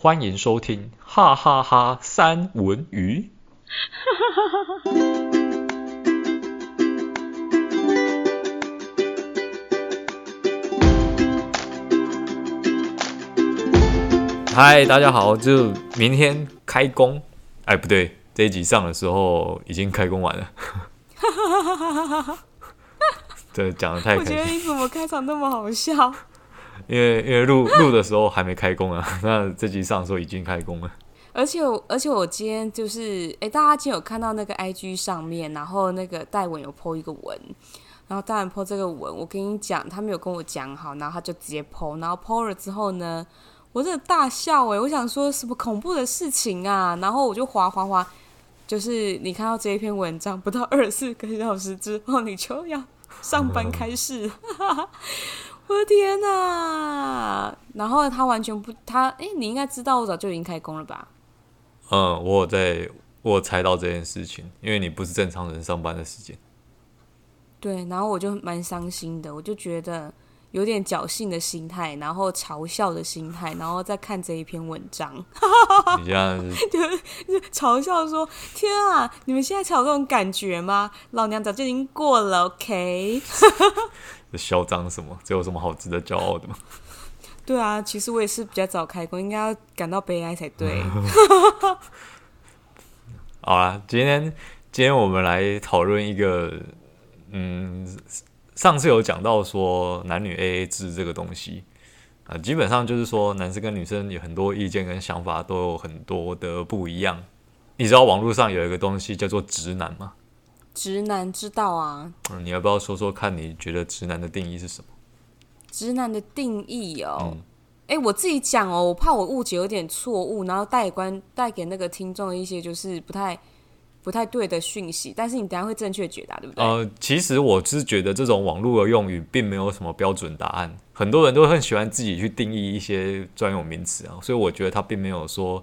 欢迎收听哈哈哈三文鱼。嗨，大家好，就明天开工。哎，不对，这一集上的时候已经开工完了。对，讲的太开心。我觉得你怎么开场那么好笑？因为因为录录的时候还没开工啊，那这集上说已经开工了。而且而且我今天就是，哎，大家今天有看到那个 IG 上面，然后那个戴文有 po 一个文，然后戴文 po 这个文，我跟你讲，他没有跟我讲好，然后他就直接 po，然后 po 了之后呢，我真的大笑哎，我想说什么恐怖的事情啊，然后我就滑滑滑，就是你看到这一篇文章，不到二十四个小时之后，你就要上班开始。我的天哪！然后他完全不，他哎，你应该知道我早就已经开工了吧？嗯，我有在，我有猜到这件事情，因为你不是正常人上班的时间。对，然后我就蛮伤心的，我就觉得有点侥幸的心态，然后嘲笑的心态，然后再看这一篇文章。你这样 就嘲笑说：“天啊，你们现在才有这种感觉吗？老娘早就已经过了，OK。”嚣张什么？这有什么好值得骄傲的吗？对啊，其实我也是比较早开工，应该要感到悲哀才对。好啦，今天今天我们来讨论一个，嗯，上次有讲到说男女 AA 制这个东西啊，基本上就是说男生跟女生有很多意见跟想法都有很多的不一样。你知道网络上有一个东西叫做直男吗？直男知道啊，嗯，你要不要说说看你觉得直男的定义是什么？直男的定义哦，哎、嗯欸，我自己讲哦，我怕我误解有点错误，然后带关带给那个听众一些就是不太不太对的讯息，但是你等下会正确解答，对不对？呃，其实我是觉得这种网络的用语并没有什么标准答案，很多人都很喜欢自己去定义一些专有名词啊，所以我觉得他并没有说。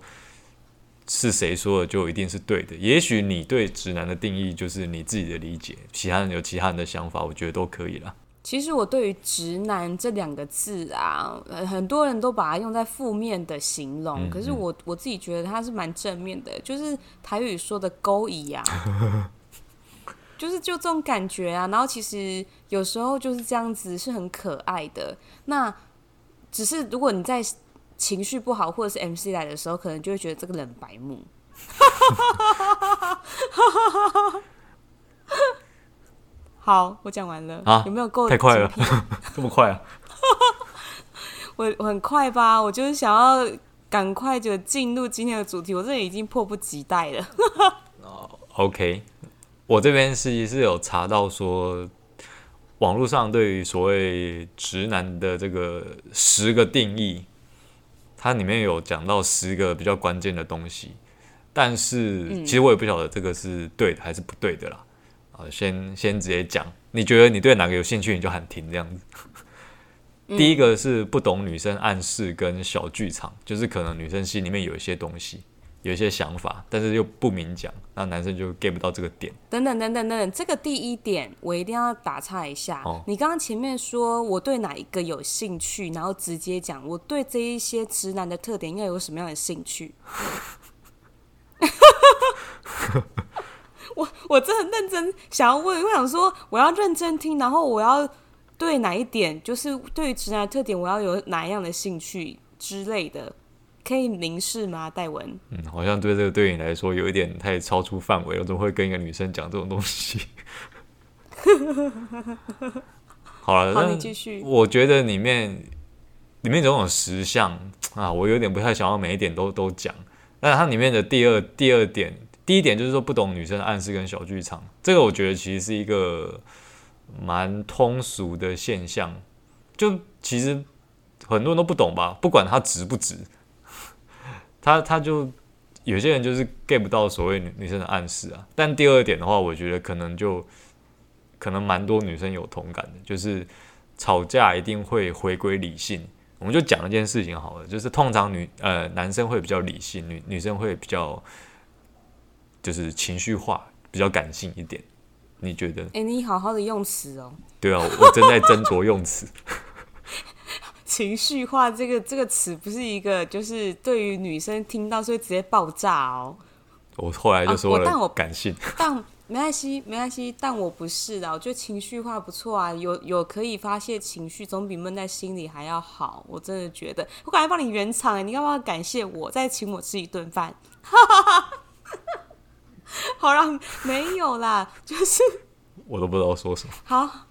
是谁说的就一定是对的？也许你对直男的定义就是你自己的理解，其他人有其他人的想法，我觉得都可以了。其实我对于“直男”这两个字啊，很多人都把它用在负面的形容，嗯嗯，可是我我自己觉得它是蛮正面的，就是台语说的“勾引”啊，就是就这种感觉啊。然后其实有时候就是这样子，是很可爱的。那只是如果你在。情绪不好，或者是 MC 来的时候，可能就会觉得这个人白目。好，我讲完了。啊，有没有够？太快了，这么快啊！我我很快吧？我就是想要赶快就进入今天的主题，我这里已经迫不及待了。哦，OK，我这边实际是有查到说，网络上对于所谓直男的这个十个定义。它里面有讲到十个比较关键的东西，但是其实我也不晓得这个是对的还是不对的啦。啊，先先直接讲，你觉得你对哪个有兴趣，你就喊停这样子。第一个是不懂女生暗示跟小剧场，就是可能女生心里面有一些东西。有一些想法，但是又不明讲，那男生就 get 不到这个点。等等等等等等，这个第一点我一定要打岔一下。哦、你刚刚前面说我对哪一个有兴趣，然后直接讲我对这一些直男的特点应该有什么样的兴趣。我我真的认真想要问，我想说我要认真听，然后我要对哪一点，就是对于直男的特点，我要有哪一样的兴趣之类的。可以明示吗，戴文？嗯，好像对这个对你来说有一点太超出范围了。我怎么会跟一个女生讲这种东西？好了，好，你继续。我觉得里面里面总有十项啊，我有点不太想要每一点都都讲。但它里面的第二第二点，第一点就是说不懂女生的暗示跟小剧场，这个我觉得其实是一个蛮通俗的现象。就其实很多人都不懂吧，不管他值不值。他他就有些人就是 get 不到所谓女女生的暗示啊，但第二点的话，我觉得可能就可能蛮多女生有同感的，就是吵架一定会回归理性。我们就讲一件事情好了，就是通常女呃男生会比较理性，女女生会比较就是情绪化，比较感性一点。你觉得？哎、欸，你好好的用词哦。对啊，我正在斟酌用词。情绪化这个这个词不是一个，就是对于女生听到是会直接爆炸哦。我后来就说了，但我感性，但没关系，没关系，但我不是的，我觉得情绪化不错啊，有有可以发泄情绪，总比闷在心里还要好。我真的觉得，我赶快帮你圆场哎，你要不要感谢我，再请我吃一顿饭？好啦，没有啦，就是 我都不知道说什么。好，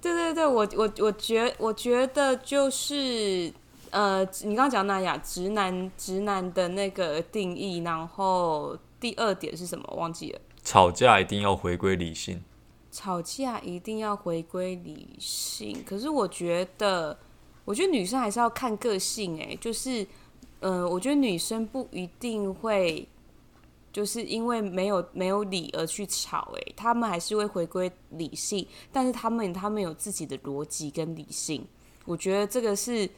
对对对，我我我觉我觉得就是呃，你刚刚讲那雅直男直男的那个定义，然后第二点是什么？忘记了。吵架一定要回归理性。吵架一定要回归理性，可是我觉得，我觉得女生还是要看个性欸。哎，就是，嗯、呃，我觉得女生不一定会，就是因为没有没有理而去吵。哎，他们还是会回归理性，但是他们他们有自己的逻辑跟理性。我觉得这个是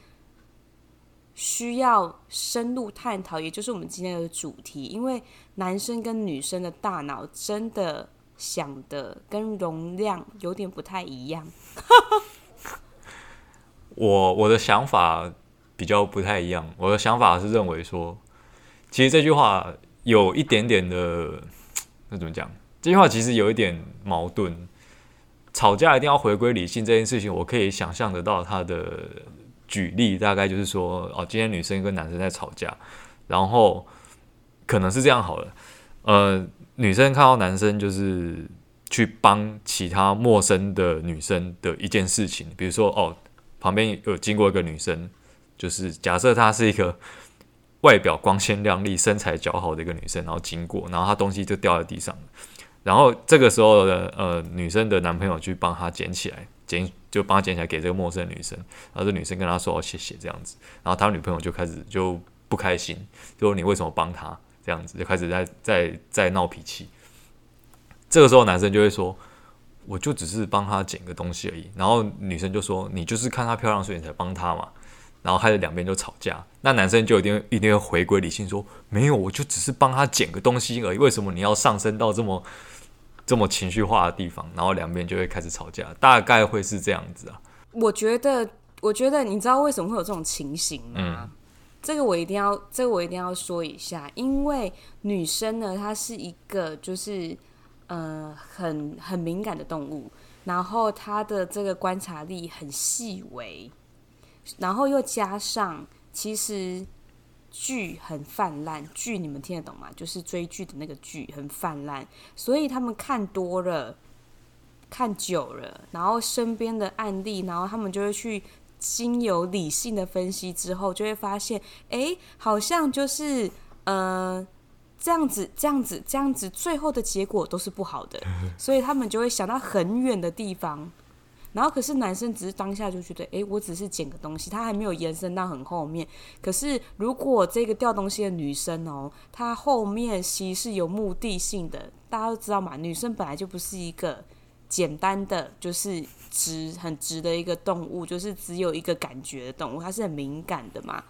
需要深入探讨，也就是我们今天的主题，因为。男生跟女生的大脑真的想的跟容量有点不太一样。我我的想法比较不太一样，我的想法是认为说，其实这句话有一点点的，那怎么讲？这句话其实有一点矛盾。吵架一定要回归理性这件事情，我可以想象得到他的举例，大概就是说，哦，今天女生跟男生在吵架，然后。可能是这样好了，呃，女生看到男生就是去帮其他陌生的女生的一件事情，比如说哦，旁边有经过一个女生，就是假设她是一个外表光鲜亮丽、身材姣好的一个女生，然后经过，然后她东西就掉在地上，然后这个时候的呃女生的男朋友去帮她捡起来，捡就帮她捡起来给这个陌生女生，然后这女生跟他说谢谢这样子，然后他女朋友就开始就不开心，就说你为什么帮他？这样子就开始在在在闹脾气，这个时候男生就会说，我就只是帮他捡个东西而已。然后女生就说，你就是看她漂亮所以你才帮她嘛。然后开始两边就吵架。那男生就一定一定会回归理性说，没有，我就只是帮他捡个东西而已。为什么你要上升到这么这么情绪化的地方？然后两边就会开始吵架，大概会是这样子啊。我觉得，我觉得你知道为什么会有这种情形吗？嗯这个我一定要，这个我一定要说一下，因为女生呢，她是一个就是呃很很敏感的动物，然后她的这个观察力很细微，然后又加上其实剧很泛滥，剧你们听得懂吗？就是追剧的那个剧很泛滥，所以他们看多了，看久了，然后身边的案例，然后他们就会去。经由理性的分析之后，就会发现，哎，好像就是，呃，这样子，这样子，这样子，最后的结果都是不好的，所以他们就会想到很远的地方。然后，可是男生只是当下就觉得，哎，我只是捡个东西，他还没有延伸到很后面。可是，如果这个掉东西的女生哦，她后面其实是有目的性的，大家都知道嘛，女生本来就不是一个。简单的就是直很直的一个动物，就是只有一个感觉的动物，它是很敏感的嘛。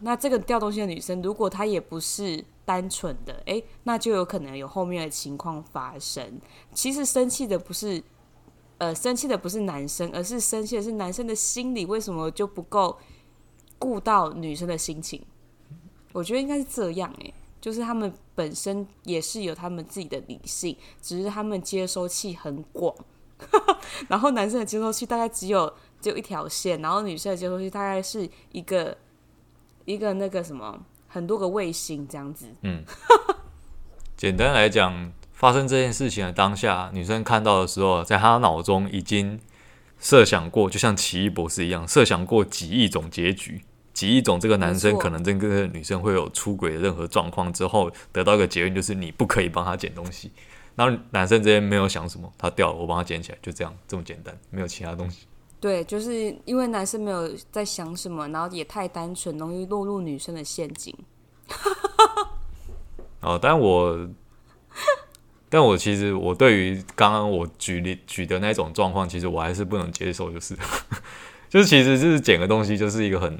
那这个掉东西的女生，如果她也不是单纯的，诶、那就有可能有后面的情况发生。其实生气的不是，呃，生气的不是男生，而是生气的是男生的心理为什么就不够顾到女生的心情？我觉得应该是这样、欸，诶。就是他们本身也是有他们自己的理性，只是他们接收器很广，然后男生的接收器大概只有只有一条线，然后女生的接收器大概是一个一个那个什么很多个卫星这样子。嗯，简单来讲，发生这件事情的当下，女生看到的时候，在她脑中已经设想过，就像奇异博士一样，设想过几亿种结局。几亿种这个男生可能跟这个女生会有出轨的任何状况之后，得到一个结论就是你不可以帮他捡东西。然后男生这边没有想什么，他掉了我帮他捡起来，就这样这么简单，没有其他东西。对，就是因为男生没有在想什么，然后也太单纯，容易落入女生的陷阱。哦，但我，但我其实我对于刚刚我举例举的那种状况，其实我还是不能接受，就是 就是其实就是捡个东西就是一个很。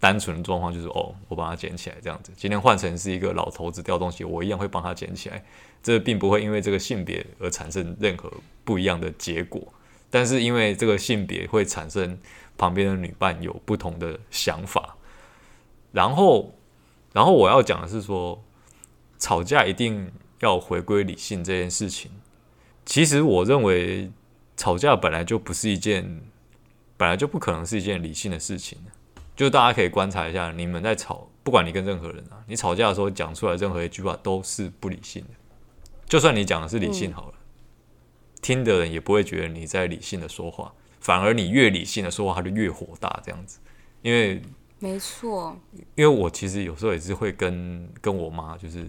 单纯的状况就是哦，我把它捡起来这样子。今天换成是一个老头子掉东西，我一样会帮他捡起来。这并不会因为这个性别而产生任何不一样的结果。但是因为这个性别会产生旁边的女伴有不同的想法，然后，然后我要讲的是说，吵架一定要回归理性这件事情。其实我认为吵架本来就不是一件，本来就不可能是一件理性的事情。就大家可以观察一下，你们在吵，不管你跟任何人啊，你吵架的时候讲出来任何一句话都是不理性的。就算你讲的是理性好了，嗯、听的人也不会觉得你在理性的说话，反而你越理性的说话，他就越火大这样子。因为没错，因为我其实有时候也是会跟跟我妈，就是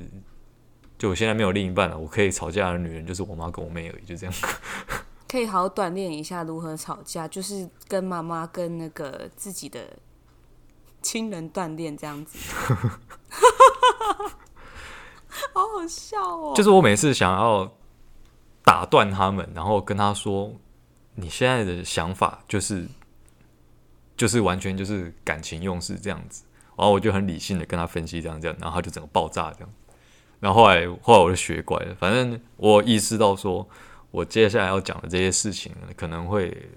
就我现在没有另一半了，我可以吵架的女人就是我妈跟我妹而已，就这样。可以好好锻炼一下如何吵架，就是跟妈妈跟那个自己的亲人锻炼这样子。好好笑哦！就是我每次想要打断他们，然后跟他说：“你现在的想法就是，就是完全就是感情用事这样子。”然后我就很理性的跟他分析这样这样，然后他就整个爆炸这样。然后后来后来我就学乖了，反正我意识到说，我接下来要讲的这些事情可能会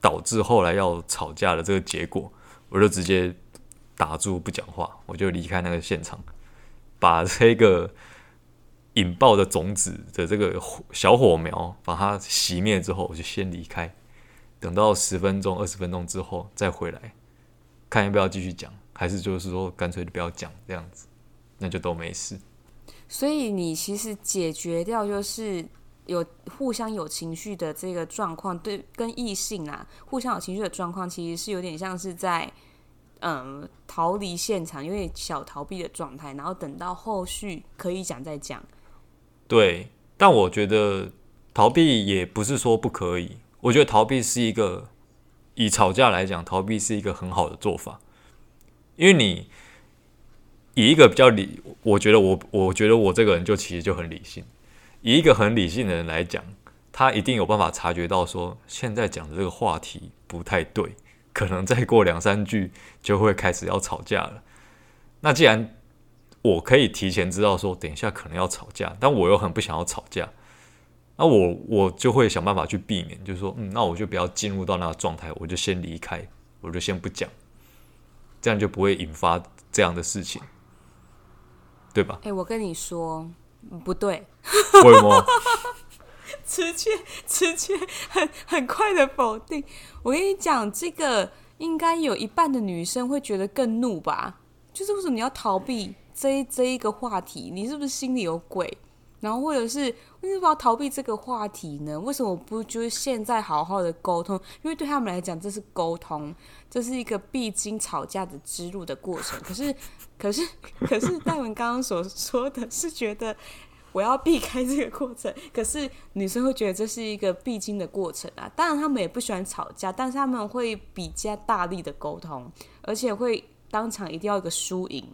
导致后来要吵架的这个结果，我就直接打住不讲话，我就离开那个现场。把这个引爆的种子的这个小火苗，把它熄灭之后，我就先离开。等到十分钟、二十分钟之后再回来，看要不要继续讲，还是就是说干脆就不要讲这样子，那就都没事。所以你其实解决掉就是有互相有情绪的这个状况，对，跟异性啊互相有情绪的状况，其实是有点像是在。嗯，逃离现场，有点小逃避的状态，然后等到后续可以讲再讲。对，但我觉得逃避也不是说不可以。我觉得逃避是一个，以吵架来讲，逃避是一个很好的做法。因为你以一个比较理，我觉得我，我觉得我这个人就其实就很理性。以一个很理性的人来讲，他一定有办法察觉到说，现在讲的这个话题不太对。可能再过两三句就会开始要吵架了。那既然我可以提前知道说等一下可能要吵架，但我又很不想要吵架，那我我就会想办法去避免，就是说，嗯，那我就不要进入到那个状态，我就先离开，我就先不讲，这样就不会引发这样的事情，对吧？哎、欸，我跟你说，不对，为什么？直接直接很很快的否定。我跟你讲，这个应该有一半的女生会觉得更怒吧？就是为什么你要逃避这一这一个话题？你是不是心里有鬼？然后或者是为什么要逃避这个话题呢？为什么不就是现在好好的沟通？因为对他们来讲，这是沟通，这是一个必经吵架的之路的过程。可是，可是，可是戴文刚刚所 说的是觉得。我要避开这个过程，可是女生会觉得这是一个必经的过程啊。当然，他们也不喜欢吵架，但是他们会比较大力的沟通，而且会当场一定要一个输赢。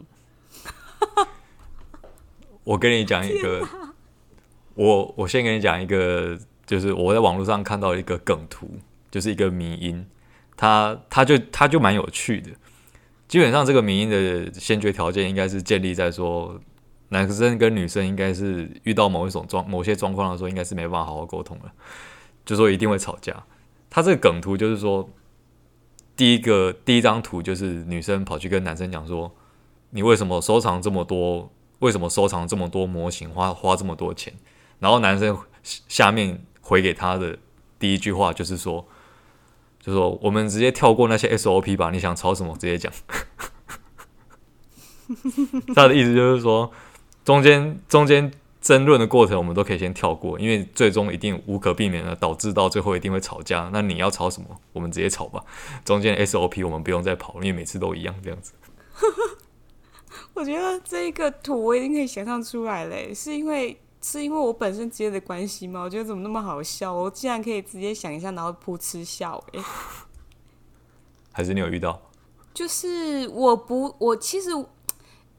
我跟你讲一个，我我先跟你讲一个，就是我在网络上看到一个梗图，就是一个迷因，他他就他就蛮有趣的。基本上，这个迷因的先决条件应该是建立在说。男生跟女生应该是遇到某一种状某些状况的时候，应该是没办法好好沟通了，就说一定会吵架。他这个梗图就是说，第一个第一张图就是女生跑去跟男生讲说：“你为什么收藏这么多？为什么收藏这么多模型？花花这么多钱？”然后男生下面回给他的第一句话就是说：“就说我们直接跳过那些 SOP 吧，你想吵什么直接讲。”他的意思就是说。中间中间争论的过程，我们都可以先跳过，因为最终一定无可避免的导致到最后一定会吵架。那你要吵什么？我们直接吵吧。中间 SOP 我们不用再跑，因为每次都一样这样子。我觉得这个图我已经可以想象出来嘞，是因为是因为我本身职业的关系吗？我觉得怎么那么好笑？我竟然可以直接想一下，然后噗嗤笑诶，还是你有遇到？就是我不，我其实。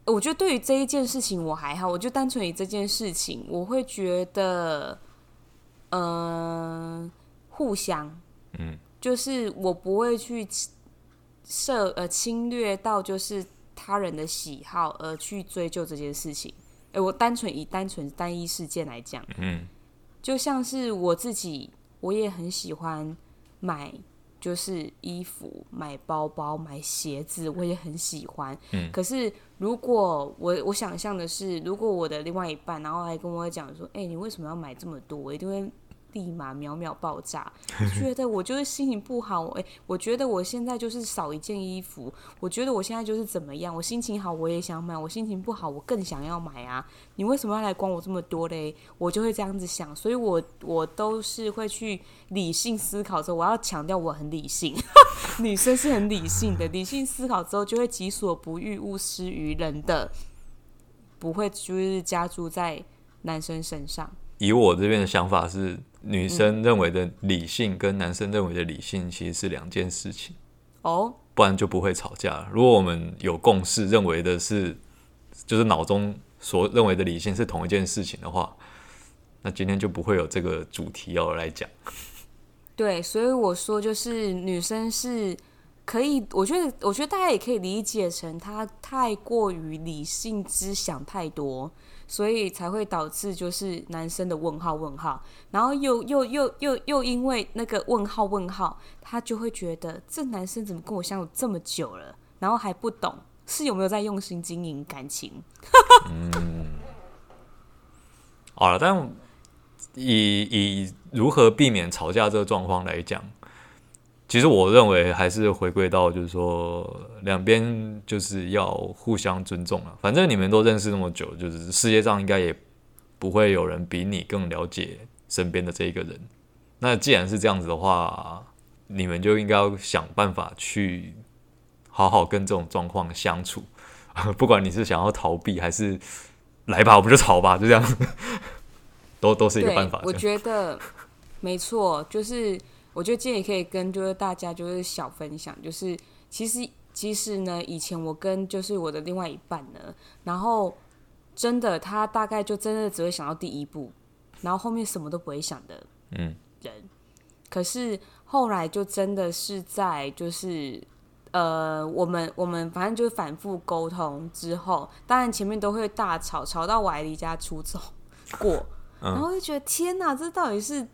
我觉得对于这一件事情我还好，我就单纯以这件事情，我会觉得，嗯、呃，互相，嗯，就是我不会去涉呃侵略到就是他人的喜好而去追究这件事情。哎，我单纯以单纯单一事件来讲，嗯，就像是我自己，我也很喜欢买就是衣服、买包包、买鞋子，我也很喜欢。嗯，可是如果我我想象的是，如果我的另外一半，然后还跟我讲说：“哎、欸，你为什么要买这么多？”我一定会。立马秒秒爆炸，觉得我就是心情不好，哎、我觉得我现在就是少一件衣服，我觉得我现在就是怎么样，我心情好我也想买，我心情不好我更想要买啊！你为什么要来管我这么多嘞？我就会这样子想，所以我我都是会去理性思考之后，我要强调我很理性，女生是很理性的，理性思考之后就会己所不欲勿施于人的，不会就是加诸在男生身上。以我这边的想法是。女生认为的理性跟男生认为的理性其实是两件事情哦，不然就不会吵架了。如果我们有共识，认为的是就是脑中所认为的理性是同一件事情的话，那今天就不会有这个主题要来讲。对，所以我说就是女生是可以，我觉得我觉得大家也可以理解成她太过于理性，之想太多。所以才会导致就是男生的问号问号，然后又又又又又因为那个问号问号，他就会觉得这男生怎么跟我相处这么久了，然后还不懂是有没有在用心经营感情。嗯，好了，但以以如何避免吵架这个状况来讲。其实我认为还是回归到，就是说两边就是要互相尊重了。反正你们都认识那么久，就是世界上应该也不会有人比你更了解身边的这一个人。那既然是这样子的话，你们就应该要想办法去好好跟这种状况相处。不管你是想要逃避，还是来吧，我们就吵吧，就这样，都都是一个办法。我觉得没错，就是。我觉得今天也可以跟就是大家就是小分享，就是其实其实呢，以前我跟就是我的另外一半呢，然后真的他大概就真的只会想到第一步，然后后面什么都不会想的，嗯，人。可是后来就真的是在就是呃，我们我们反正就是反复沟通之后，当然前面都会大吵，吵到我还离家出走 过，然后就觉得天哪，这到底是。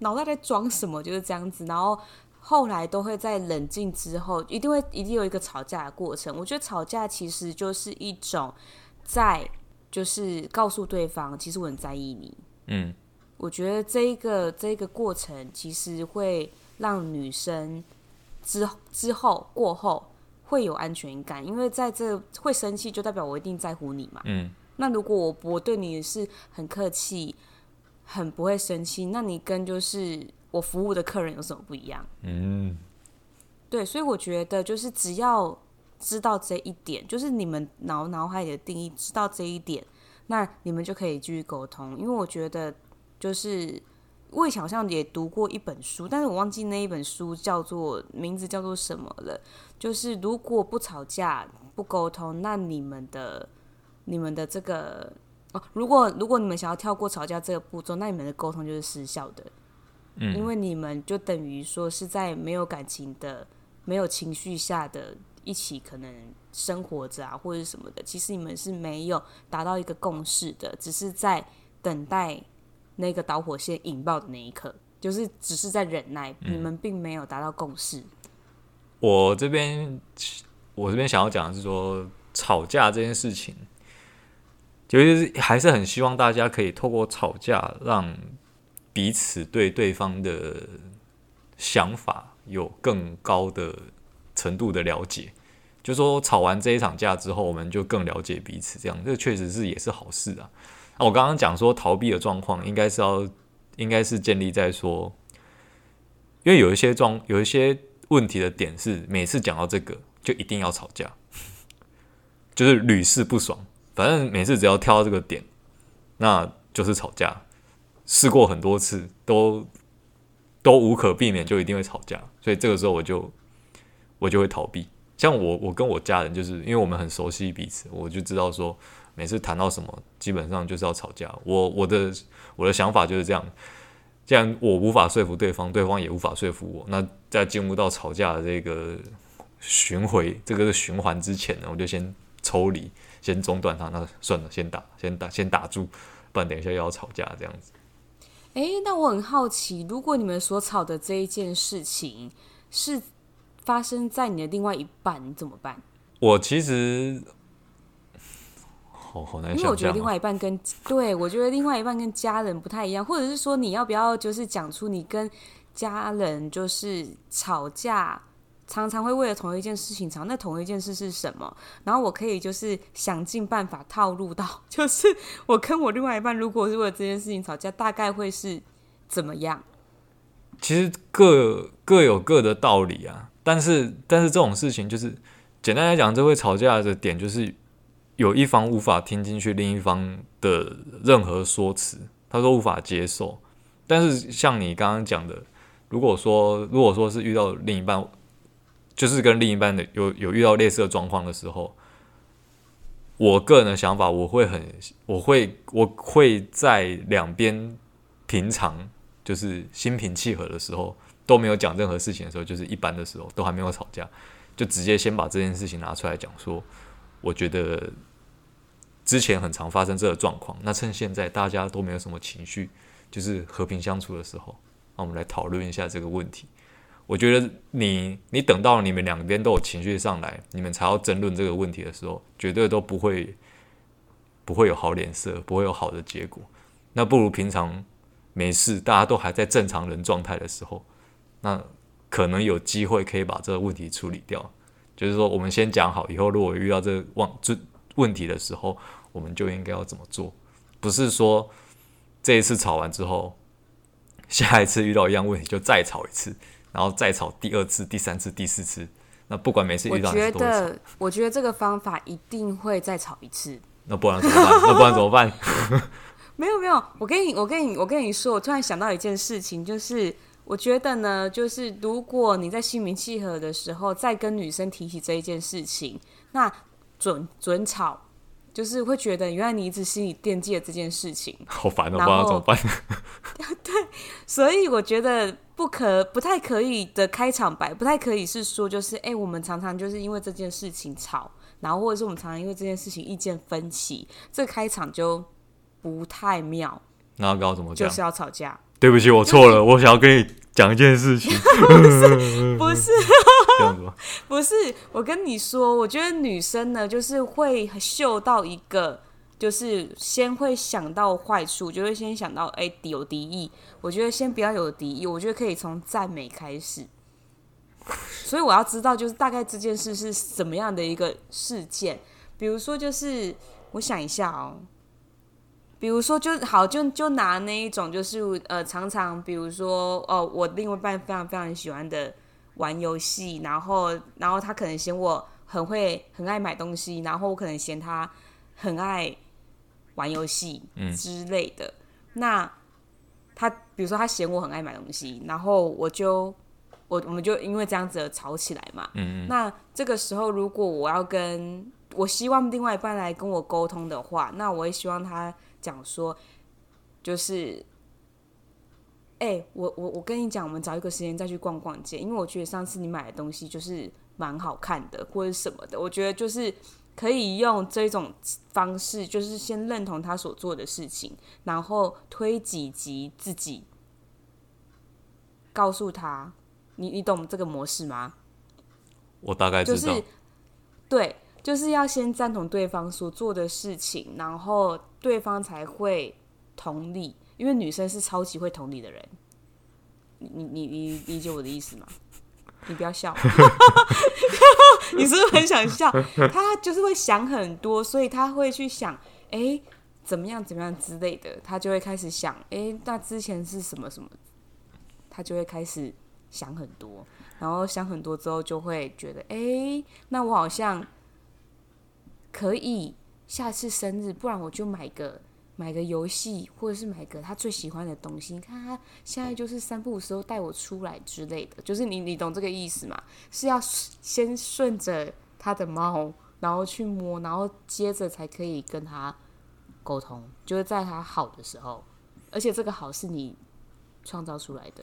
脑袋在装什么？就是这样子，然后后来都会在冷静之后，一定会一定有一个吵架的过程。我觉得吵架其实就是一种在，就是告诉对方，其实我很在意你。嗯，我觉得这一个这一个过程，其实会让女生之之后过后会有安全感，因为在这会生气，就代表我一定在乎你嘛。嗯，那如果我我对你是很客气。很不会生气，那你跟就是我服务的客人有什么不一样？嗯，对，所以我觉得就是只要知道这一点，就是你们脑脑海里的定义，知道这一点，那你们就可以继续沟通。因为我觉得就是我以前好像也读过一本书，但是我忘记那一本书叫做名字叫做什么了。就是如果不吵架不沟通，那你们的你们的这个。哦，如果如果你们想要跳过吵架这个步骤，那你们的沟通就是失效的，嗯，因为你们就等于说是在没有感情的、没有情绪下的一起可能生活着啊，或者什么的，其实你们是没有达到一个共识的，只是在等待那个导火线引爆的那一刻，就是只是在忍耐，嗯，你们并没有达到共识。我这边我这边想要讲的是说，吵架这件事情。就是还是很希望大家可以透过吵架，让彼此对对方的想法有更高的程度的了解。就说吵完这一场架之后，我们就更了解彼此，这样这确实是也是好事啊。我刚刚讲说逃避的状况，应该是要应该是建立在说，因为有一些状有一些问题的点是，每次讲到这个就一定要吵架，就是屡试不爽。反正每次只要跳到这个点，那就是吵架。试过很多次，都都无可避免，就一定会吵架。所以这个时候我就我就会逃避。像我，我跟我家人，就是因为我们很熟悉彼此，我就知道说，每次谈到什么，基本上就是要吵架。我我的我的想法就是这样。既然我无法说服对方，对方也无法说服我，那在进入到吵架的这个循环这个循环之前呢，我就先抽离。先中断他，那算了，先打，先打，先打住，不然等一下又要吵架这样子。哎，那我很好奇，如果你们所吵的这一件事情是发生在你的另外一半，你怎么办？我其实好好难想，因为我觉得另外一半跟对我觉得另外一半跟家人不太一样，或者是说你要不要就是讲出你跟家人就是吵架。常常会为了同一件事情吵，那同一件事是什么？然后我可以就是想尽办法套路到，就是我跟我另外一半，如果是为了这件事情吵架，大概会是怎么样？其实各各有各的道理啊，但是但是这种事情就是简单来讲，这会吵架的点就是有一方无法听进去另一方的任何说辞，他说无法接受。但是像你刚刚讲的，如果说如果说是遇到另一半。就是跟另一半的有有遇到类似的状况的时候，我个人的想法，我会很，我会我会在两边平常就是心平气和的时候，都没有讲任何事情的时候，就是一般的时候，都还没有吵架，就直接先把这件事情拿出来讲，说我觉得之前很常发生这个状况，那趁现在大家都没有什么情绪，就是和平相处的时候，那我们来讨论一下这个问题。我觉得你你等到你们两边都有情绪上来，你们才要争论这个问题的时候，绝对都不会不会有好脸色，不会有好的结果。那不如平常没事，大家都还在正常人状态的时候，那可能有机会可以把这个问题处理掉。就是说，我们先讲好，以后如果遇到这个问这问题的时候，我们就应该要怎么做？不是说这一次吵完之后，下一次遇到一样问题就再吵一次。然后再吵第二次、第三次、第四次，那不管每次遇到，我觉得，我觉得这个方法一定会再吵一次。那不然怎么办？那不然怎么办？没有没有，我跟你我跟你我跟你说，我突然想到一件事情，就是我觉得呢，就是如果你在心平气和的时候再跟女生提起这一件事情，那准准吵。就是会觉得，原来你一直心里惦记了这件事情，好烦哦，不知道怎么办。对，所以我觉得不可、不太可以的开场白，不太可以是说，就是哎、欸，我们常常就是因为这件事情吵，然后或者是我们常常因为这件事情意见分歧，这个开场就不太妙。那要搞怎么讲？就是要吵架。对不起，我错了，我想要跟你讲一件事情。不是，不是。不是，我跟你说，我觉得女生呢，就是会嗅到一个，就是先会想到坏处，就会先想到哎，有敌意。我觉得先不要有敌意，我觉得可以从赞美开始。所以我要知道，就是大概这件事是什么样的一个事件。比如说，就是我想一下哦，比如说就好，就就拿那一种，就是呃，常常比如说哦，我另外一半非常非常喜欢的。玩游戏，然后，然后他可能嫌我很会、很爱买东西，然后我可能嫌他很爱玩游戏之类的。嗯、那他，比如说他嫌我很爱买东西，然后我就，我我们就因为这样子而吵起来嘛。嗯嗯。那这个时候，如果我要跟我希望另外一半来跟我沟通的话，那我也希望他讲说，就是。哎、欸，我我我跟你讲，我们找一个时间再去逛逛街，因为我觉得上次你买的东西就是蛮好看的，或者什么的。我觉得就是可以用这种方式，就是先认同他所做的事情，然后推几级自己，告诉他，你你懂这个模式吗？我大概知道。就是对，就是要先赞同对方所做的事情，然后对方才会同理。因为女生是超级会同理的人，你你你理解我的意思吗？你不要笑，你是不是很想笑？他就是会想很多，所以他会去想，哎、怎么样怎么样之类的，他就会开始想，哎、那之前是什么什么，他就会开始想很多，然后想很多之后就会觉得，哎、那我好像可以下次生日，不然我就买个。买个游戏，或者是买个他最喜欢的东西。你看他现在就是三不五时候带我出来之类的，就是你你懂这个意思吗？是要先顺着他的猫，然后去摸，然后接着才可以跟他沟通，就是在他好的时候，而且这个好是你创造出来的。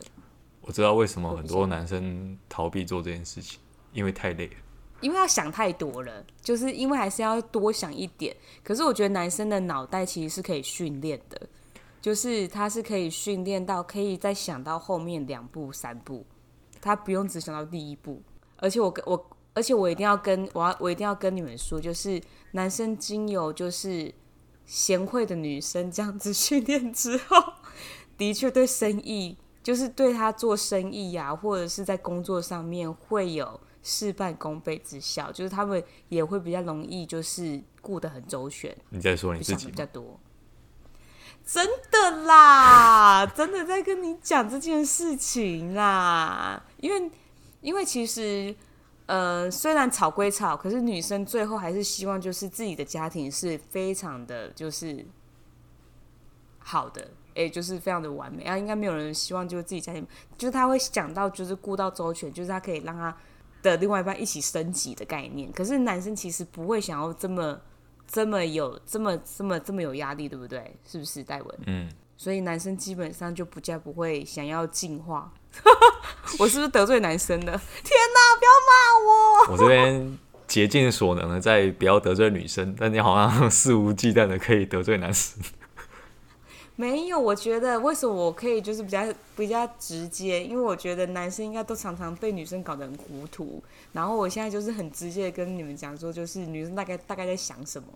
我知道为什么很多男生逃避做这件事情，因为太累了。因为要想太多了，就是因为还是要多想一点。可是我觉得男生的脑袋其实是可以训练的。就是他是可以训练到可以再想到后面两步三步，他不用只想到第一步。而且我跟我，而且我一定要跟我要我一定要跟你们说，就是男生经由就是贤惠的女生这样子训练之后，的确对生意，就是对他做生意呀、或者是在工作上面会有事半功倍之效，就是他们也会比较容易就是顾得很周全。你在说你自己比较多。真的啦，真的在跟你讲这件事情啦，因为因为其实，呃，虽然吵归吵，可是女生最后还是希望就是自己的家庭是非常的，就是好的，哎，就是非常的完美啊，应该没有人希望就是自己家庭，就是他会想到就是顾到周全，就是他可以让他的另外一半一起升级的概念，可是男生其实不会想要这么。这么有这么这么这么有压力，对不对？是不是戴文？嗯，所以男生基本上就不加不会想要进化。我是不是得罪男生了？天哪！不要骂我！我这边竭尽所能的在不要得罪女生，但你好像肆无忌惮的可以得罪男生。没有，我觉得为什么我可以就是比较比较直接？因为我觉得男生应该都常常被女生搞得很糊涂。然后我现在就是很直接的跟你们讲说，就是女生大概大概在想什么。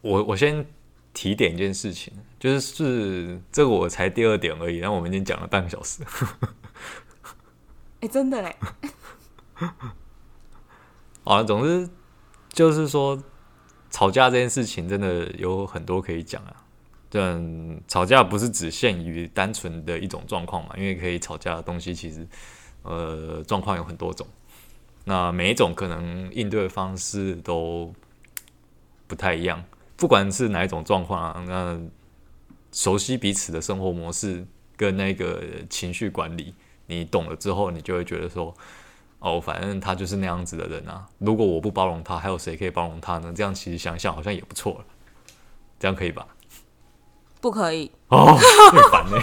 我我先提点一件事情，就是是这个我才第二点而已，然后我们已经讲了半个小时。哎，真的嘞。好了，总之就是说，吵架这件事情真的有很多可以讲啊。对，吵架不是只限于单纯的一种状况嘛，因为可以吵架的东西其实，呃，状况有很多种。那每一种可能应对方式都不太一样，不管是哪一种状况啊，那熟悉彼此的生活模式跟那个情绪管理，你懂了之后，你就会觉得说，哦，反正他就是那样子的人啊。如果我不包容他，还有谁可以包容他呢？这样其实想想好像也不错，这样可以吧？不可以哦，很烦呢。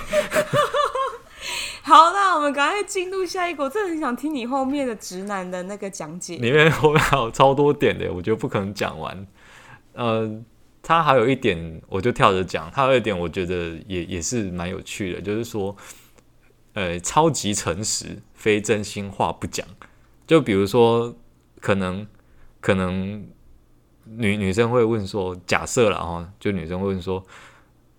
好，那我们赶快进入下一个。我真的很想听你后面的直男的那个讲解。里面后面有超多点的，我觉得不可能讲完。呃，他还有一点，我就跳着讲。他有一点，我觉得也也是蛮有趣的，就是说，呃，超级诚实，非真心话不讲。就比如说，可能可能女女生会问说，假设了哈，就女生会问说。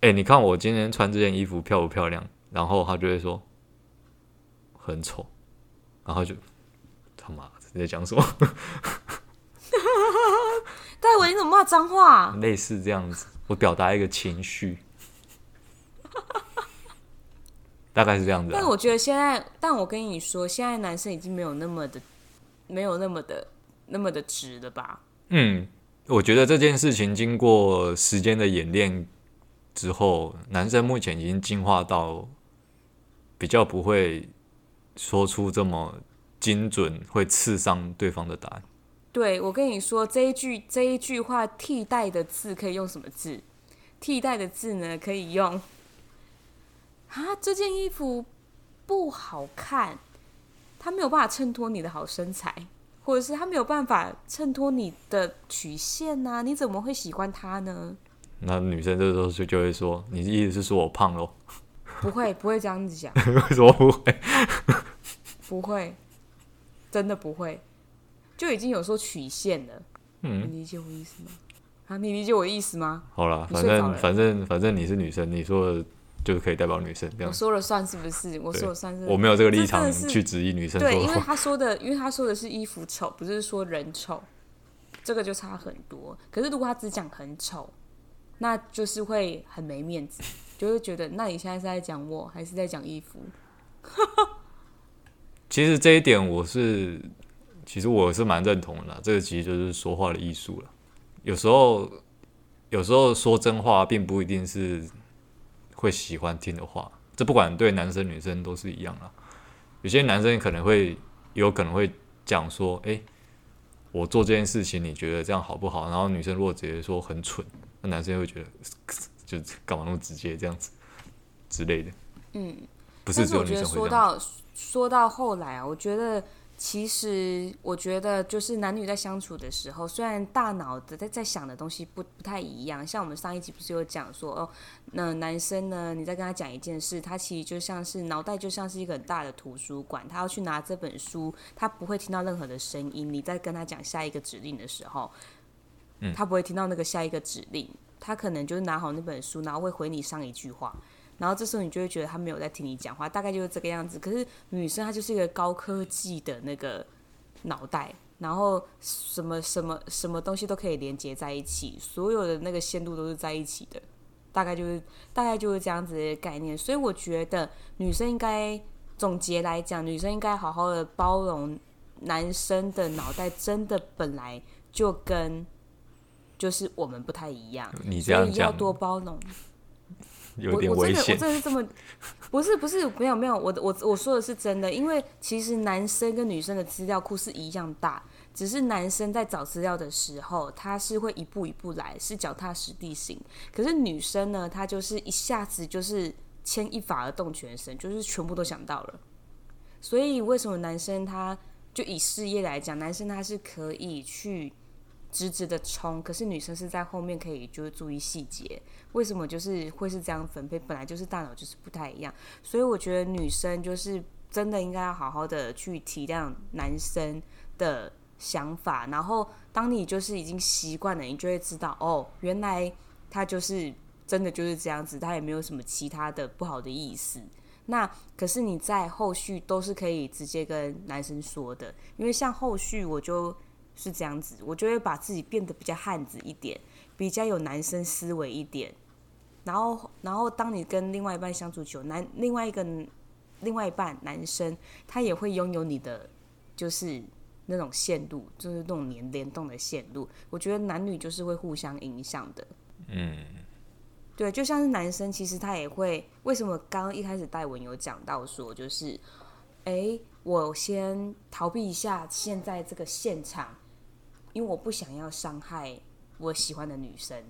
哎、欸，你看我今天穿这件衣服漂不漂亮？然后他就会说很丑，然后就他妈你在讲什么？戴文，你怎么骂脏话？类似这样子，我表达一个情绪，大概是这样子。但我觉得现在，但我跟你说，现在男生已经没有那么的，没有那么的，那么的直了吧？嗯，我觉得这件事情经过时间的演练。之后，男生目前已经进化到比较不会说出这么精准、会刺伤对方的答案。对，我跟你说，这一句这一句话替代的字可以用什么字？替代的字呢？可以用啊，这件衣服不好看，它没有办法衬托你的好身材，或者是它没有办法衬托你的曲线呐、啊，你怎么会喜欢它呢？那女生这时候就就会说：“你的意思是说我胖喽？” 不会，不会这样子讲。为什么不会？不会，真的不会。就已经有说曲线了。嗯，你理解我意思吗？啊，你理解我意思吗？好啦，反正反正反正你是女生，你说的就是可以代表女生这样。我说了算是不是？我说了算是。我没有这个立场去质疑女生。对，因为他说的，因为他说的是衣服丑，不是说人丑，这个就差很多。可是如果他只讲很丑。那就是会很没面子，就会觉得，那你现在是在讲我，还是在讲衣服？其实这一点我是，其实我是蛮认同的。这个其实就是说话的艺术了。有时候，有时候说真话并不一定是会喜欢听的话。这不管对男生女生都是一样啦。有些男生可能会有可能会讲说：“诶，我做这件事情，你觉得这样好不好？”然后女生如果直接说很蠢。那男生会觉得，就干嘛那么直接这样子之类的。嗯，不是只有女生会这样。说到说到后来啊，我觉得其实我觉得，就是男女在相处的时候，虽然大脑的在在想的东西不不太一样，像我们上一集不是有讲说，哦，那男生呢，你在跟他讲一件事，他其实就像是脑袋就像是一个很大的图书馆，他要去拿这本书，他不会听到任何的声音。你在跟他讲下一个指令的时候，他不会听到那个下一个指令，他可能就是拿好那本书，然后会回你上一句话。然后这时候你就会觉得他没有在听你讲话，大概就是这个样子。可是女生她就是一个高科技的那个脑袋，然后什么什么什么东西都可以连接在一起，所有的那个线路都是在一起的，大概就是大概就是这样子的概念。所以我觉得女生应该总结来讲，女生应该好好的包容男生的脑袋，真的本来就跟就是我们不太一样，你这样讲，要多包容。有点危险。我我真的我真的是这么，不是不是没有没有，我我我说的是真的，因为其实男生跟女生的资料库是一样大，只是男生在找资料的时候，他是会一步一步来，是脚踏实地型。可是女生呢，她就是一下子就是牵一发而动全身，就是全部都想到了。所以为什么男生他就以事业来讲，男生他是可以去直直的冲，可是女生是在后面可以就是注意细节。为什么就是会是这样分配？本来就是大脑就是不太一样，所以我觉得女生就是真的应该要好好的去体谅男生的想法。然后当你就是已经习惯了，你就会知道哦，原来他就是真的就是这样子，他也没有什么其他的不好的意思。那可是你在后续都是可以直接跟男生说的，因为像后续我就是这样子，我就会把自己变得比较汉子一点，比较有男生思维一点。然后，然后，当你跟另外一半相处久，男另外一个另外一半男生，他也会拥有你的，就是那种线路，就是那种连联动的线路。我觉得男女就是会互相影响的。嗯，对，就像是男生，其实他也会。为什么刚刚一开始戴文有讲到说，就是，哎，我先逃避一下现在这个现场，因为我不想要伤害我喜欢的女生。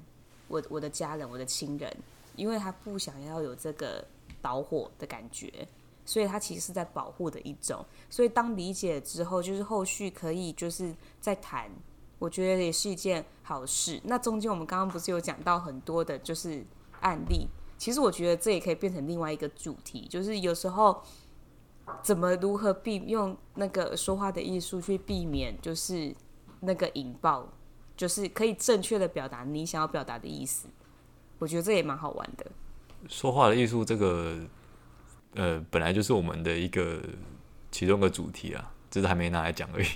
我我的家人，我的亲人，因为他不想要有这个导火的感觉，所以他其实是在保护的一种。所以当理解之后，就是后续可以就是再谈，我觉得也是一件好事。那中间我们刚刚不是有讲到很多的，就是案例，其实我觉得这也可以变成另外一个主题，就是有时候怎么如何避用那个说话的艺术去避免，就是那个引爆。就是可以正确的表达你想要表达的意思，我觉得这也蛮好玩的。说话的艺术，这个呃，本来就是我们的一个其中一个主题啊，只是还没拿来讲而已。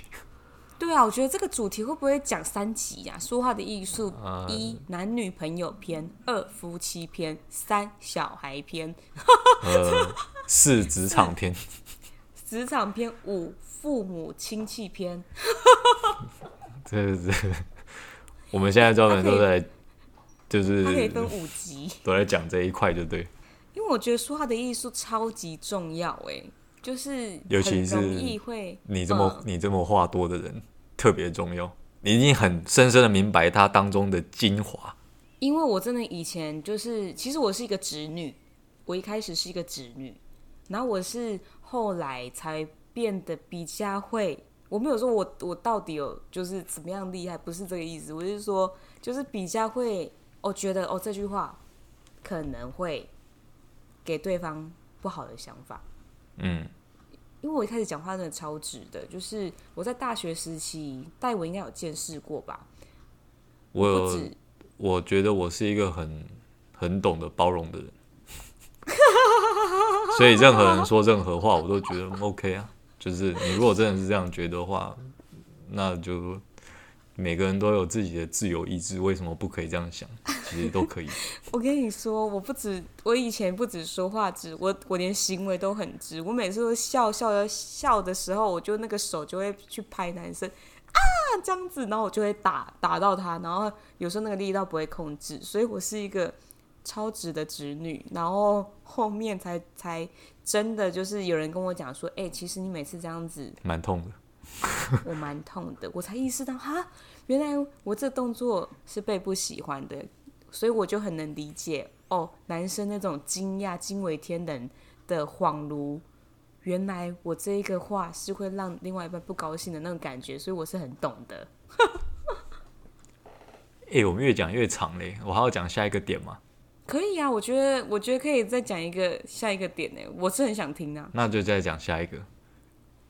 对啊，我觉得这个主题会不会讲三集呀？说话的艺术：一男女朋友篇，二夫妻篇，三小孩篇，呃，四职场篇，职场篇，五父母亲戚篇。对对对。我们现在专门都在，就是它可以分五集，都在讲这一块，就对。因为我觉得说话的艺术超级重要，哎，就是尤其是你这么你这么话多的人特别重要，你一定很深深的明白它当中的精华。因为我真的以前就是，其实我是一个直女，我一开始是一个直女，然后我是后来才变得比较会。我没有说我我到底有就是怎么样厉害，不是这个意思。我是说，就是比较会，我觉得哦这句话可能会给对方不好的想法。嗯，因为我一开始讲话真的超直的，就是我在大学时期，戴文应该有见识过吧？我有，我觉得我是一个很很懂得包容的人，所以任何人说任何话，我都觉得 OK 啊。就是你如果真的是这样觉得的话，那就每个人都有自己的自由意志，为什么不可以这样想？其实都可以。我跟你说，我不止，我以前不止说话直，我我连行为都很直。我每次都笑笑的笑的时候，我就那个手就会去拍男生啊这样子，然后我就会打打到他，然后有时候那个力道不会控制，所以我是一个超值的侄女。然后后面才才。真的就是有人跟我讲说，哎、欸，其实你每次这样子蛮痛的，我蛮痛的，我才意识到哈，原来我这动作是被不喜欢的，所以我就很能理解哦，男生那种惊讶、惊为天人的恍如，原来我这一个话是会让另外一半不高兴的那种感觉，所以我是很懂的。哎、欸，我们越讲越长嘞，我还要讲下一个点吗？可以啊，我觉得，我觉得可以再讲一个下一个点呢，我是很想听啊。那就再讲下一个，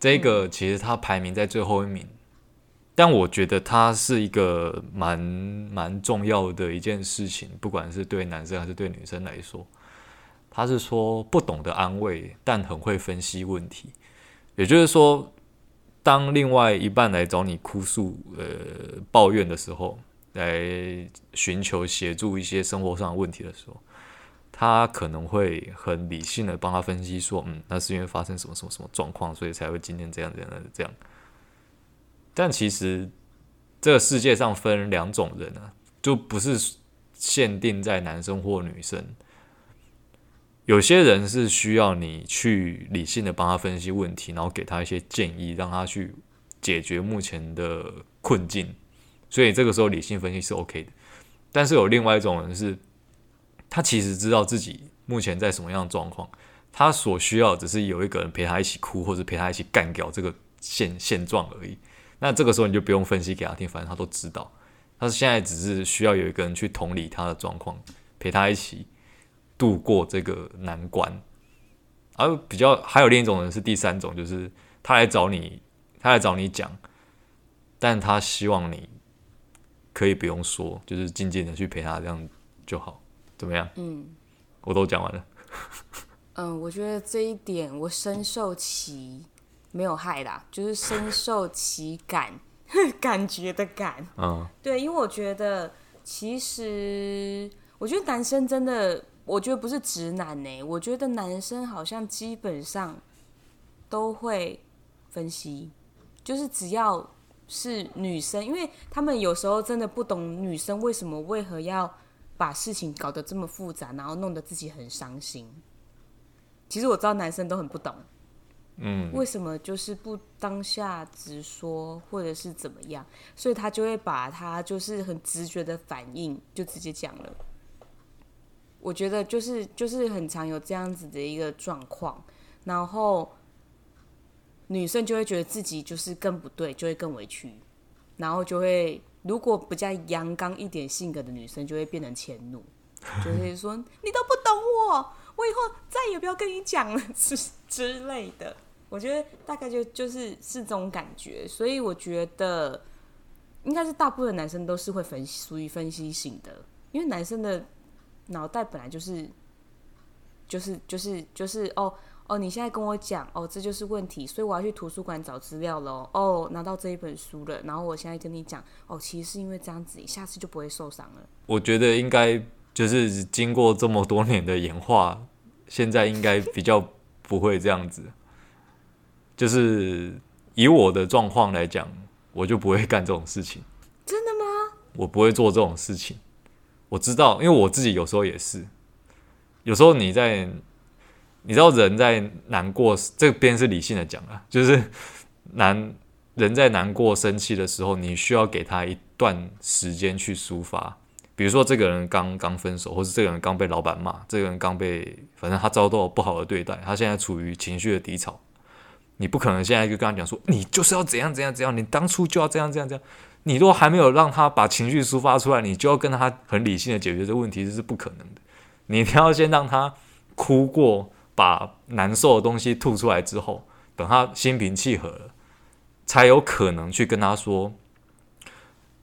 这个其实它排名在最后一名，嗯、但我觉得它是一个蛮蛮重要的一件事情，不管是对男生还是对女生来说。他是说不懂得安慰，但很会分析问题。也就是说，当另外一半来找你哭诉、呃抱怨的时候，来寻求协助一些生活上的问题的时候，他可能会很理性的帮他分析说，嗯，那是因为发生什么什么什么状况，所以才会今天这样这样这样。但其实这个世界上分两种人啊，就不是限定在男生或女生。有些人是需要你去理性的帮他分析问题，然后给他一些建议，让他去解决目前的困境。所以这个时候理性分析是 OK 的。但是有另外一种人是，他其实知道自己目前在什么样的状况，他所需要只是有一个人陪他一起哭，或者陪他一起干掉这个现现状而已。那这个时候你就不用分析给他听，反正他都知道。他现在只是需要有一个人去同理他的状况，陪他一起。度过这个难关，而比较还有另一种人是第三种，就是他来找你，他来找你讲，但他希望你可以不用说，就是静静的去陪他，这样就好，怎么样？嗯，我都讲完了。嗯，我觉得这一点我深受其没有害啦，就是深受其感 感觉的感。嗯，对，因为我觉得其实我觉得男生真的。我觉得不是直男呢，我觉得男生好像基本上都会分析，就是只要是女生，因为他们有时候真的不懂女生为什么为何要把事情搞得这么复杂，然后弄得自己很伤心。其实我知道男生都很不懂，嗯，为什么就是不当下直说，或者是怎么样，所以他就会把他就是很直觉的反应就直接讲了。我觉得就是就是很常有这样子的一个状况，然后女生就会觉得自己就是更不对，就会更委屈，然后就会如果比较阳刚一点性格的女生就会变成迁怒，就会 说你都不懂我，我以后再也不要跟你讲了之之类的。我觉得大概就就是是这种感觉，所以我觉得应该是大部分男生都是会分析，属于分析型的，因为男生的。脑袋本来就是，就是就是就是哦哦，你现在跟我讲哦，这就是问题，所以我要去图书馆找资料喽。哦，拿到这一本书了，然后我现在跟你讲哦，其实是因为这样子，下次就不会受伤了。我觉得应该就是经过这么多年的演化，现在应该比较不会这样子。就是以我的状况来讲，我就不会干这种事情。真的吗？我不会做这种事情。我知道，因为我自己有时候也是，有时候你在，你知道人在难过，这边是理性的讲啊，就是难人在难过、生气的时候，你需要给他一段时间去抒发。比如说，这个人刚刚分手，或是这个人刚被老板骂，这个人刚被，反正他遭到不好的对待，他现在处于情绪的低潮，你不可能现在就跟他讲说，你就是要怎样怎样怎样，你当初就要这样这样这样。你如果还没有让他把情绪抒发出来，你就要跟他很理性的解决这个问题，这是不可能的。你一定要先让他哭过，把难受的东西吐出来之后，等他心平气和了，才有可能去跟他说，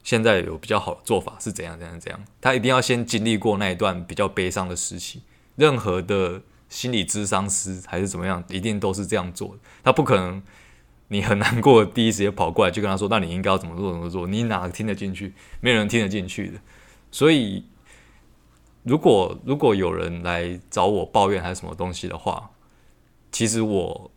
现在有比较好的做法是怎样怎样怎样。他一定要先经历过那一段比较悲伤的时期。任何的心理咨商师还是怎么样，一定都是这样做的。他不可能。你很难过，第一时间跑过来就跟他说：“那你应该要怎么做？怎么做？”你哪听得进去？没有人听得进去的。所以，如果如果有人来找我抱怨还是什么东西的话，其实我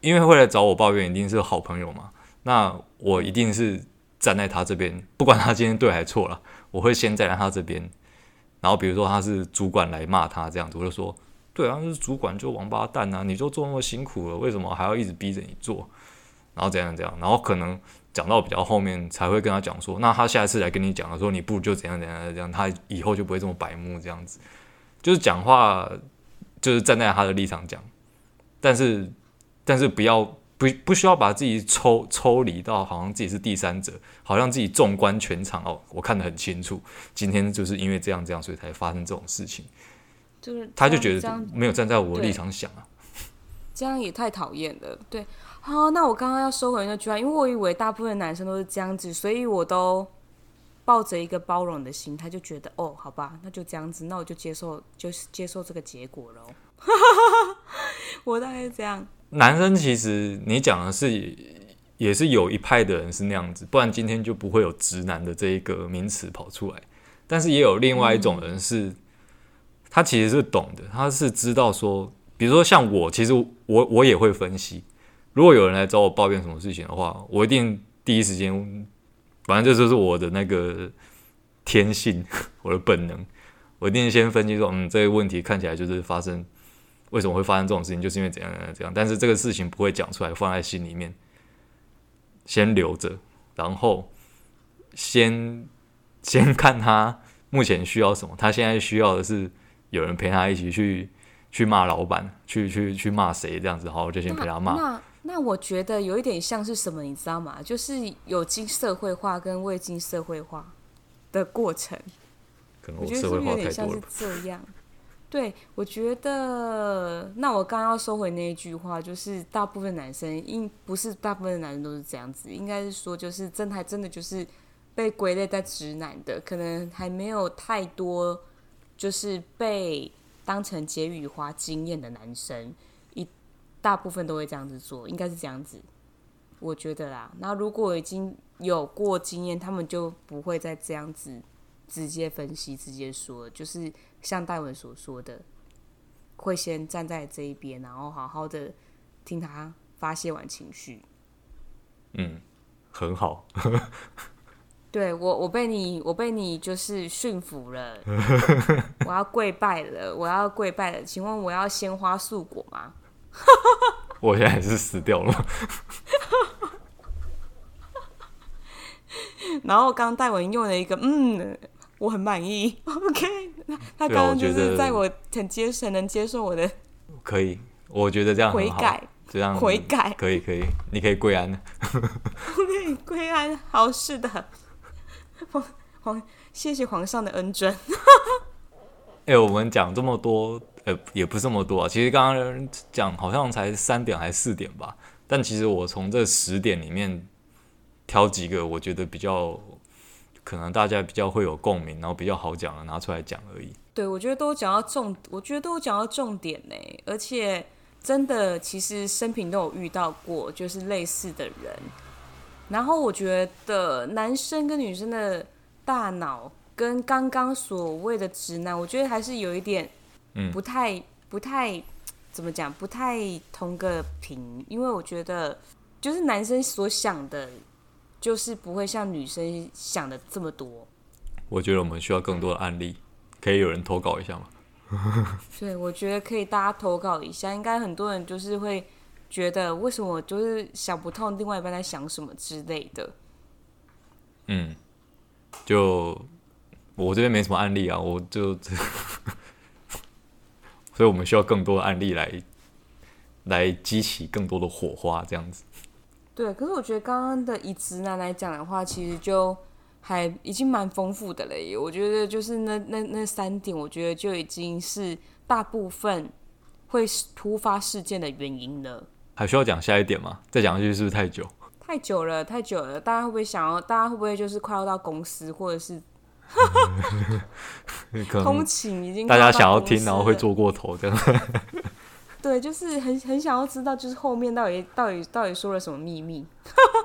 因为会来找我抱怨，一定是好朋友嘛。那我一定是站在他这边，不管他今天对还是错了，我会先站在他这边。然后，比如说他是主管来骂他这样子，我就说。对啊，是主管就王八蛋啊！你就做那么辛苦了，为什么还要一直逼着你做？然后这样这样，然后可能讲到比较后面才会跟他讲说，那他下一次来跟你讲的时候，你不如就怎样怎样怎样，他以后就不会这么白目这样子。就是讲话，就是站在他的立场讲。但是但是不要不不需要把自己抽抽离到好像自己是第三者，好像自己纵观全场哦，我看得很清楚，今天就是因为这样这样，所以才发生这种事情。就是他就觉得没有站在我的立场想啊，这样也太讨厌了。对，好，那我刚刚要收回那句话，因为我以为大部分男生都是这样子，所以我都抱着一个包容的心态，就觉得哦，好吧，那就这样子，那我就接受，就是接受这个结果喽。我大概是这样。男生其实你讲的是，也是有一派的人是那样子，不然今天就不会有直男的这一个名词跑出来。但是也有另外一种人是。嗯他其实是懂的，他是知道说，比如说像我，其实我我也会分析。如果有人来找我抱怨什么事情的话，我一定第一时间，反正这就是我的那个天性，我的本能，我一定先分析说，嗯，这个问题看起来就是发生，为什么会发生这种事情，就是因为怎样怎样怎样。但是这个事情不会讲出来，放在心里面，先留着，然后先先看他目前需要什么，他现在需要的是。有人陪他一起去去骂老板，去去去骂谁这样子，好，我就先陪他骂。那那我觉得有一点像是什么，你知道吗？就是有经社会化跟未经社会化的过程。可能我社会化太多了。我觉得是不是有点像是这样？对，我觉得。那我刚刚要收回那一句话，就是大部分男生，应不是大部分男生都是这样子，应该是说，就是真的还真的就是被归类在直男的，可能还没有太多。就是被当成解语花经验的男生，一大部分都会这样子做，应该是这样子，我觉得啦。那如果已经有过经验，他们就不会再这样子直接分析、直接说，就是像戴文所说的，会先站在这一边，然后好好的听他发泄完情绪。嗯，很好。对我，我被你，我被你就是驯服了。我要跪拜了，我要跪拜了。请问我要鲜花素果吗？我现在是死掉了。然后刚戴文用了一个，嗯，我很满意。OK，他刚刚就是在我很接受，能接受我的。可以，我觉得这样。悔改，这样悔改，可以，可以，你可以跪安。我可以跪安，好，是的。皇皇，谢谢皇上的恩准。哎、欸，我们讲这么多，呃、也不这么多啊。其实刚刚讲好像才三点还是四点吧。但其实我从这十点里面挑几个，我觉得比较可能大家比较会有共鸣，然后比较好讲的拿出来讲而已。对，我觉得都讲到重，我觉得都讲到重点呢。而且真的，其实生平都有遇到过，就是类似的人。然后我觉得男生跟女生的大脑跟刚刚所谓的直男，我觉得还是有一点，不太、嗯、不太怎么讲，不太同个频。因为我觉得，就是男生所想的，就是不会像女生想的这么多。我觉得我们需要更多的案例，可以有人投稿一下吗？对，我觉得可以，大家投稿一下，应该很多人就是会。觉得为什么我就是想不通另外一半在想什么之类的。嗯，就我这边没什么案例啊，我就，所以我们需要更多的案例来来激起更多的火花，这样子。对，可是我觉得刚刚的以直男来讲的话，其实就还已经蛮丰富的了耶。我觉得就是那那那三点，我觉得就已经是大部分会突发事件的原因了。还需要讲下一点吗？再讲下去是不是太久？太久了，太久了。大家会不会想要？大家会不会就是快要到公司，或者是 通勤已经？大家想要听，然后会做过头这样。对，就是很很想要知道，就是后面到底到底到底说了什么秘密。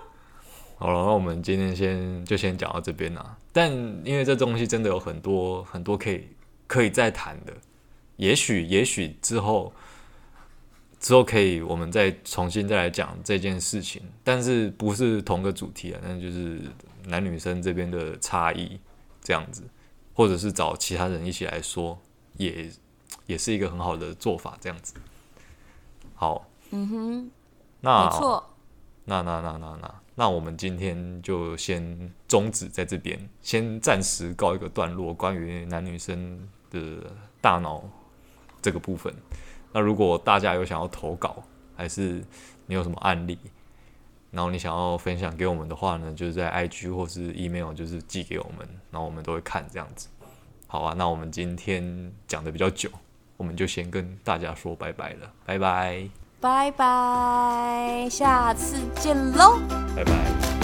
好了，那我们今天先就先讲到这边啦。但因为这东西真的有很多很多可以可以再谈的，也许也许之后。之后可以，我们再重新再来讲这件事情，但是不是同个主题啊？那就是男女生这边的差异这样子，或者是找其他人一起来说，也也是一个很好的做法，这样子。好，嗯哼，那没错，那那那那那那我们今天就先终止在这边，先暂时告一个段落，关于男女生的大脑这个部分。那如果大家有想要投稿，还是你有什么案例，然后你想要分享给我们的话呢，就是在 IG 或是 email，就是寄给我们，然后我们都会看这样子。好啊，那我们今天讲的比较久，我们就先跟大家说拜拜了，拜拜，拜拜，下次见喽，拜拜。